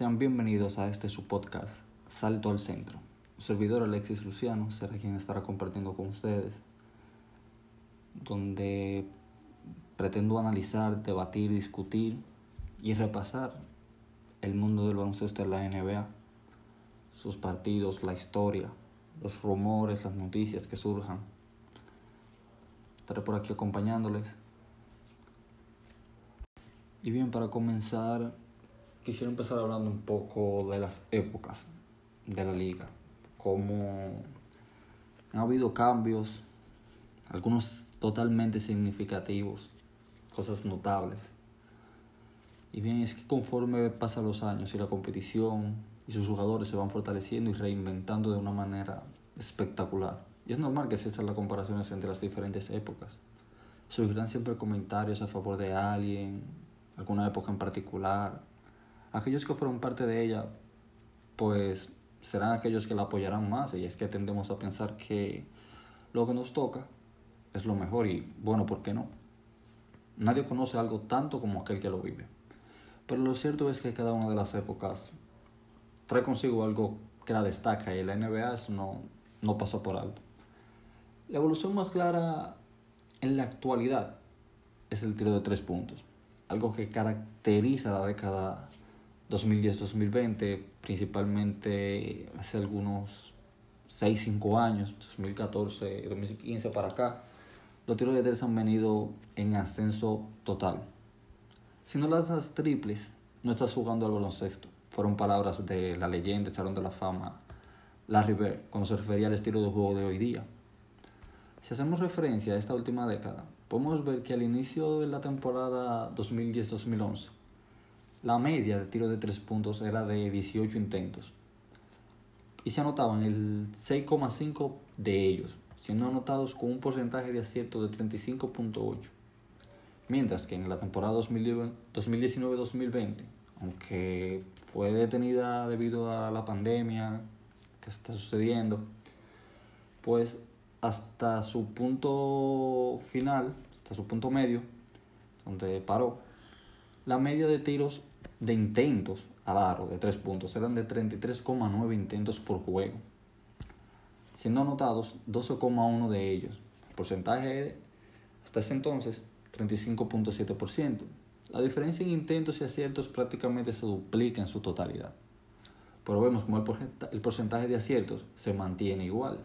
Sean bienvenidos a este su podcast, Salto al Centro. Su servidor Alexis Luciano será quien estará compartiendo con ustedes, donde pretendo analizar, debatir, discutir y repasar el mundo del baloncesto de la NBA, sus partidos, la historia, los rumores, las noticias que surjan. Estaré por aquí acompañándoles. Y bien, para comenzar, quisiera empezar hablando un poco de las épocas de la liga, cómo ha habido cambios, algunos totalmente significativos, cosas notables. Y bien, es que conforme pasan los años y la competición y sus jugadores se van fortaleciendo y reinventando de una manera espectacular. Y es normal que existan las comparaciones entre las diferentes épocas. Surgirán siempre comentarios a favor de alguien, alguna época en particular, aquellos que fueron parte de ella, pues serán aquellos que la apoyarán más. Y es que tendemos a pensar que lo que nos toca es lo mejor y bueno, ¿por qué no? Nadie conoce algo tanto como aquel que lo vive. Pero lo cierto es que cada una de las épocas trae consigo algo que la destaca y la NBA eso no, no pasa por alto. La evolución más clara en la actualidad es el tiro de tres puntos algo que caracteriza la década 2010-2020, principalmente hace algunos 6-5 años, 2014-2015 para acá, los tiros de tres han venido en ascenso total. Si no lanzas triples, no estás jugando al baloncesto. Fueron palabras de la leyenda, el Salón de la Fama, Larry Bird, cuando se refería al estilo de juego de hoy día. Si hacemos referencia a esta última década, podemos ver que al inicio de la temporada 2010-2011, la media de tiro de tres puntos era de 18 intentos. Y se anotaban el 6,5 de ellos, siendo anotados con un porcentaje de acierto de 35.8. Mientras que en la temporada 2019-2020, aunque fue detenida debido a la pandemia que está sucediendo, pues hasta su punto final, hasta su punto medio, donde paró, la media de tiros de intentos al aro de 3 puntos eran de 33,9 intentos por juego, siendo anotados 12,1 de ellos. El porcentaje hasta ese entonces 35.7%. La diferencia en intentos y aciertos prácticamente se duplica en su totalidad. Pero vemos como el porcentaje de aciertos se mantiene igual.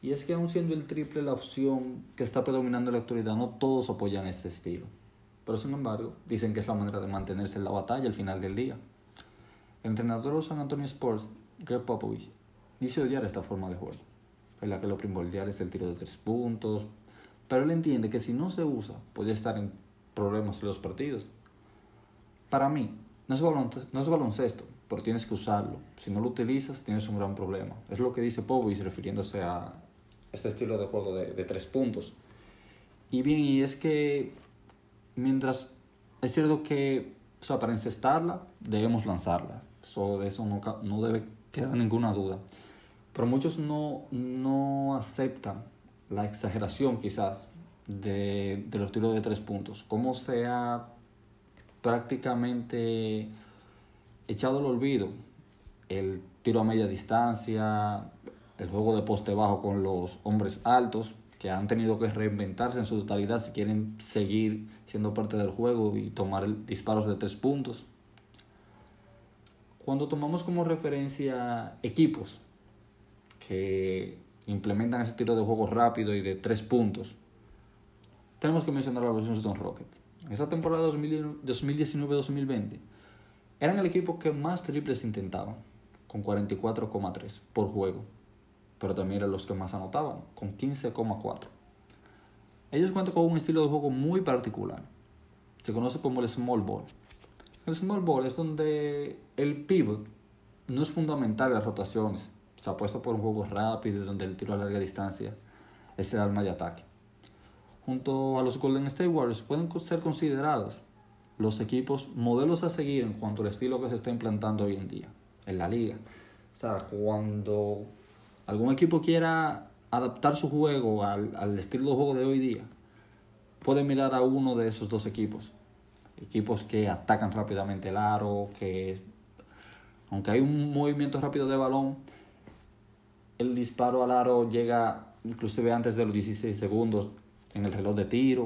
Y es que aun siendo el triple la opción que está predominando en la actualidad, no todos apoyan este estilo. Pero sin embargo, dicen que es la manera de mantenerse en la batalla al final del día. El entrenador de San Antonio Sports, Greg Popovich, dice odiar esta forma de juego, en la que lo primordial es el tiro de tres puntos, pero él entiende que si no se usa, puede estar en problemas en los partidos. Para mí, no es, no es baloncesto, pero tienes que usarlo. Si no lo utilizas, tienes un gran problema. Es lo que dice Popovich refiriéndose a, este estilo de juego de, de, tres puntos. Y bien, y es que mientras es cierto que, o sea, para encestarla debemos lanzarla. Eso, de eso no, no debe quedar ninguna duda. Pero muchos no, no aceptan la exageración quizás de, de los tiros de tres puntos. Cómo se ha prácticamente echado al olvido el tiro a media distancia, el juego de poste bajo con los hombres altos, que han tenido que reinventarse en su totalidad si quieren seguir siendo parte del juego y tomar disparos de tres puntos. Cuando tomamos como referencia equipos que implementan ese tiro de juego rápido y de tres puntos, tenemos que mencionar a los Houston Rockets. Esa temporada 2019-2020 eran el equipo que más triples intentaban, con 44,3 por juego pero también eran los que más anotaban, con 15,4. Ellos cuentan con un estilo de juego muy particular. Se conoce como el small ball. El small ball es donde el pivot no es fundamental en las rotaciones. Se apuesta por un juego rápido donde el tiro a larga distancia es el arma de ataque. Junto a los Golden State Warriors pueden ser considerados los equipos modelos a seguir en cuanto al estilo que se está implantando hoy en día en la liga. O sea, cuando algún equipo quiera adaptar su juego al, estilo de juego de hoy día, puede mirar a uno de esos dos equipos. equipos que atacan rápidamente el aro, que aunque hay un movimiento rápido de balón, el disparo al aro llega inclusive antes de los 16 segundos en el reloj de tiro.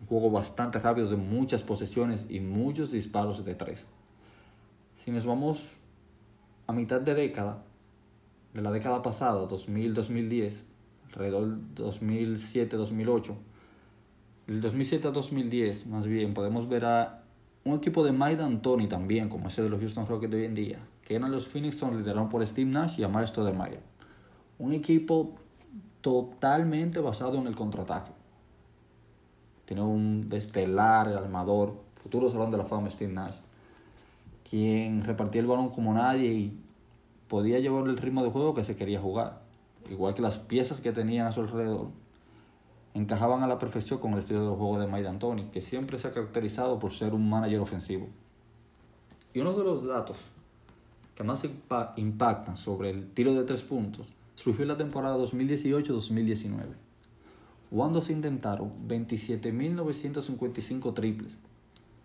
Un juego bastante rápido de muchas posesiones y muchos disparos de tres. Si nos vamos a mitad de década, de la década pasada, 2000-2010, alrededor del 2007-2008, del 2007 a 2010, más bien, podemos ver a un equipo de Mike D'Antoni también, como ese de los Houston Rockets de hoy en día, que eran los Phoenix Suns liderados por Steve Nash y Amar Stoudemire. Un equipo totalmente basado en el contraataque. Tiene un destelar, el armador, futuro salón de la fama Steve Nash, quien repartía el balón como nadie y podía llevar el ritmo de juego que se quería jugar. Igual que las piezas que tenían a su alrededor encajaban a la perfección con el estilo de juego de Mike D'Antoni, que siempre se ha caracterizado por ser un manager ofensivo. Y uno de los datos que más impactan sobre el tiro de tres puntos surgió en la temporada 2018-2019, cuando se intentaron 27.955 triples,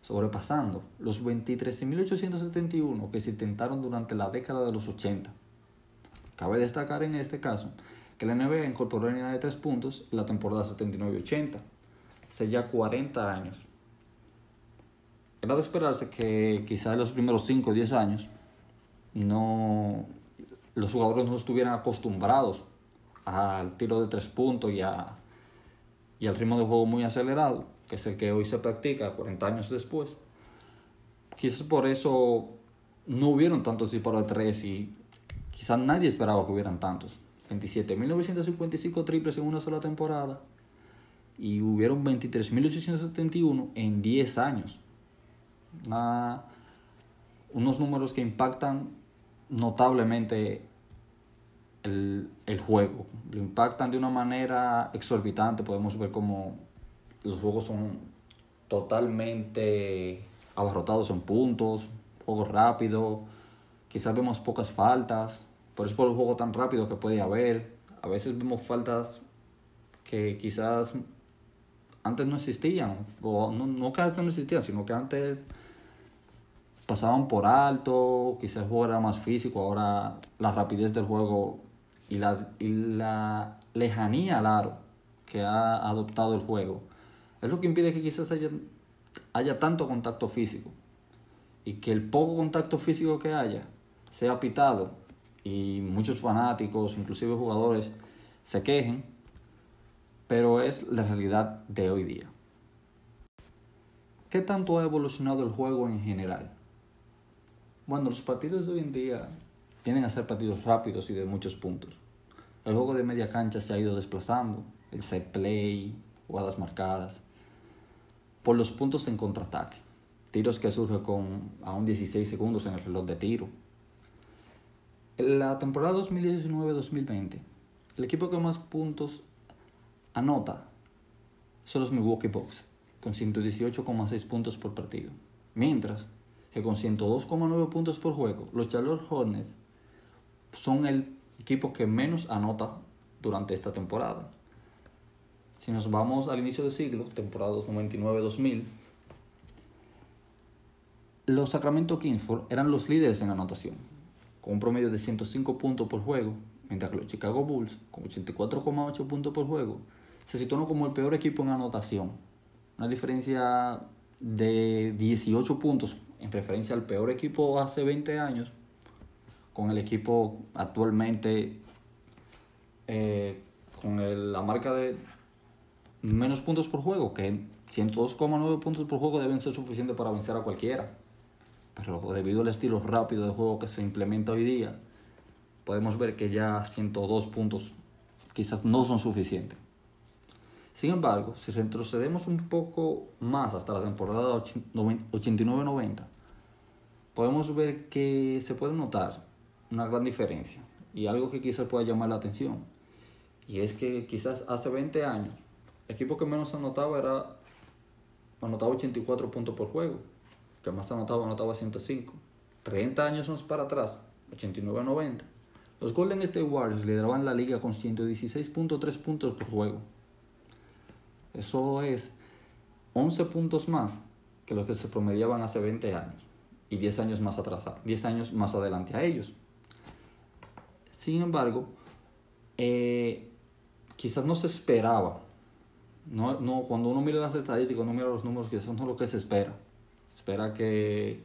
sobrepasando los 23.871 que se intentaron durante la década de los 80. Cabe destacar en este caso que la NBA incorporó línea de tres puntos en la temporada 79-80, hace ya 40 años. Era de esperarse que quizá en los primeros 5 o 10 años no, los jugadores no estuvieran acostumbrados al tiro de tres puntos y, y al ritmo de juego muy acelerado, que es el que hoy se practica 40 años después. Quizás por eso no hubieron tantos disparos de tres y quizás nadie esperaba que hubieran tantos. 27.955 triples en una sola temporada y hubieron 23.871 en 10 años. unos números que impactan notablemente el, el, juego. Lo impactan de una manera exorbitante. Podemos ver como los juegos son totalmente abarrotados en puntos, juego rápido. Quizás vemos pocas faltas, por eso por el juego tan rápido que puede haber. A veces vemos faltas que quizás antes no existían, o no, no que antes no existían, sino que antes pasaban por alto, quizás el juego era más físico, ahora la rapidez del juego y la, y la lejanía al aro que ha adoptado el juego es lo que impide que quizás haya, haya tanto contacto físico y que el poco contacto físico que haya sea pitado y muchos fanáticos, inclusive jugadores, se quejen, pero es la realidad de hoy día. ¿Qué tanto ha evolucionado el juego en general? Bueno, los partidos de hoy en día tienen a ser partidos rápidos y de muchos puntos. El juego de media cancha se ha ido desplazando, el set play, jugadas marcadas, por los puntos en contraataque, tiros que surgen con aún 16 segundos en el reloj de tiro, en la temporada 2019-2020, el equipo que más puntos anota son los Milwaukee Bucks, con 118,6 puntos por partido. Mientras que con 102,9 puntos por juego, los Charlotte Hornets son el equipo que menos anota durante esta temporada. Si nos vamos al inicio del siglo, temporada 99-2000, los Sacramento Kings eran los líderes en anotación, con un promedio de 105 puntos por juego, mientras que los Chicago Bulls, con 84,8 puntos por juego, se situaron como el peor equipo en anotación. Una diferencia de 18 puntos en referencia al peor equipo hace 20 años, con el equipo actualmente eh, con la marca de menos puntos por juego, que 102,9 puntos por juego deben ser suficientes para vencer a cualquiera. Pero debido al estilo rápido de juego que se implementa hoy día, podemos ver que ya 102 puntos quizás no son suficientes. Sin embargo, si retrocedemos un poco más hasta la temporada 89-90, podemos ver que se puede notar una gran diferencia y algo que quizás pueda llamar la atención. Y es que quizás hace 20 años, el equipo que menos anotaba era anotaba 84 puntos por juego que más anotaba, anotaba 105. 30 años más para atrás, 89-90. Los Golden State Warriors lideraban la liga con 116.3 puntos por juego. Eso es 11 puntos más que los que se promediaban hace 20 años y 10 años más atrás, 10 años más adelante a ellos. Sin embargo, eh, quizás no se esperaba. No, no, cuando uno mira las estadísticas, uno mira los números, no es lo que se espera. espera que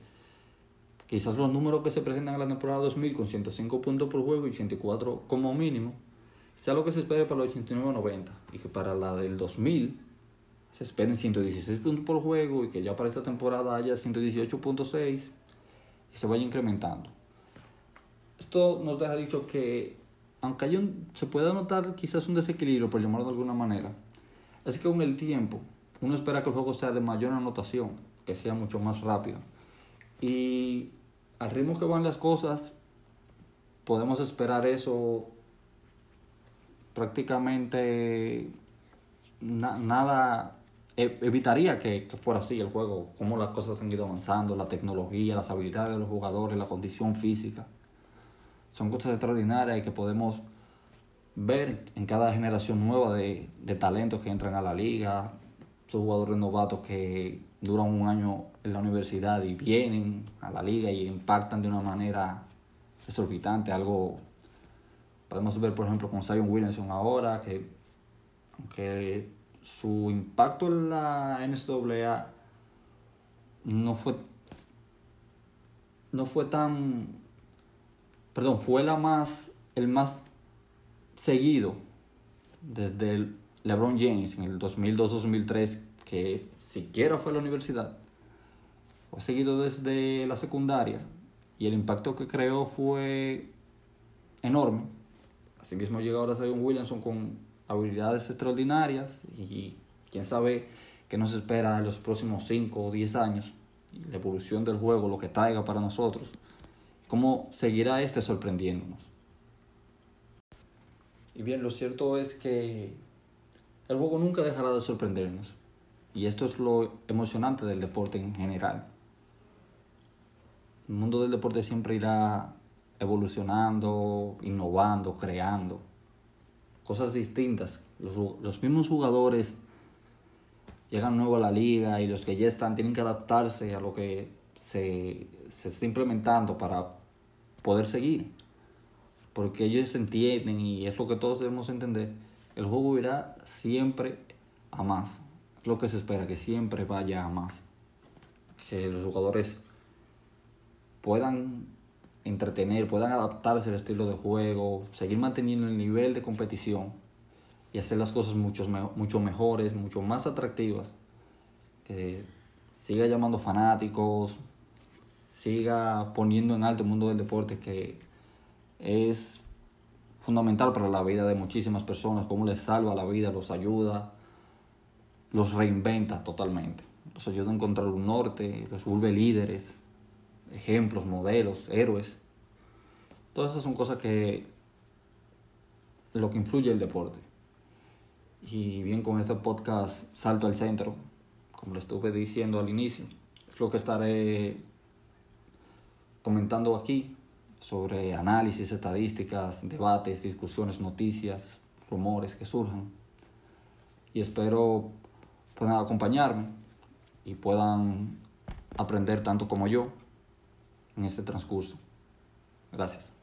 quizás los números que se presentan en la temporada 2000 con 105 puntos por juego y 84 como mínimo, sea lo que se espere para los 89-90 y que para la del 2000 se esperen 116 puntos por juego y que ya para esta temporada haya 118.6 y se vaya incrementando. Esto nos deja dicho que, aunque un, se pueda notar quizás un desequilibrio, por llamarlo de alguna manera, es que con el tiempo uno espera que el juego sea de mayor anotación, que sea mucho más rápido. Y al ritmo que van las cosas, podemos esperar eso prácticamente nada e, evitaría que, fuera así el juego, cómo las cosas han ido avanzando, la tecnología, las habilidades de los jugadores, la condición física. Son cosas extraordinarias y que podemos ver en cada generación nueva de, de talentos que entran a la liga, esos jugadores novatos que duran un año en la universidad y vienen a la liga y impactan de una manera exorbitante, algo podemos ver por ejemplo con Zion Williamson ahora, que aunque su impacto en la NCAA no fue no fue tan perdón fue la más el más seguido desde LeBron James en el 2002-2003 que siquiera fue a la universidad fue seguido desde la secundaria y el impacto que creó fue enorme asimismo llega ahora Zion Williamson con habilidades extraordinarias y quién sabe qué nos espera en los próximos 5 o 10 años, la evolución del juego, lo que traiga para nosotros, cómo seguirá este sorprendiéndonos. Y bien, lo cierto es que el juego nunca dejará de sorprendernos. Y esto es lo emocionante del deporte en general. El mundo del deporte siempre irá evolucionando, innovando, creando cosas distintas. Los, mismos jugadores llegan nuevo a la liga y los que ya están tienen que adaptarse a lo que se está implementando para poder seguir. Porque ellos entienden y es lo que todos debemos entender. El juego irá siempre a más. Lo que se espera, que siempre vaya a más. Que los jugadores puedan entretener, puedan adaptarse al estilo de juego, seguir manteniendo el nivel de competición y hacer las cosas mucho, mucho mejores, mucho más atractivas. Que siga llamando fanáticos, siga poniendo en alto el mundo del deporte que es fundamental para la vida de muchísimas personas, cómo les salva la vida, los ayuda, los reinventa totalmente, los ayuda a encontrar un norte, los vuelve líderes, ejemplos, modelos, héroes. Todas esas son cosas que lo que influye el deporte. Y bien con este podcast salto al centro, como le estuve diciendo al inicio, es lo que estaré comentando aquí sobre análisis, estadísticas, debates, discusiones, noticias, rumores que surjan. Y espero puedan acompañarme y puedan aprender tanto como yo en este transcurso. Gracias.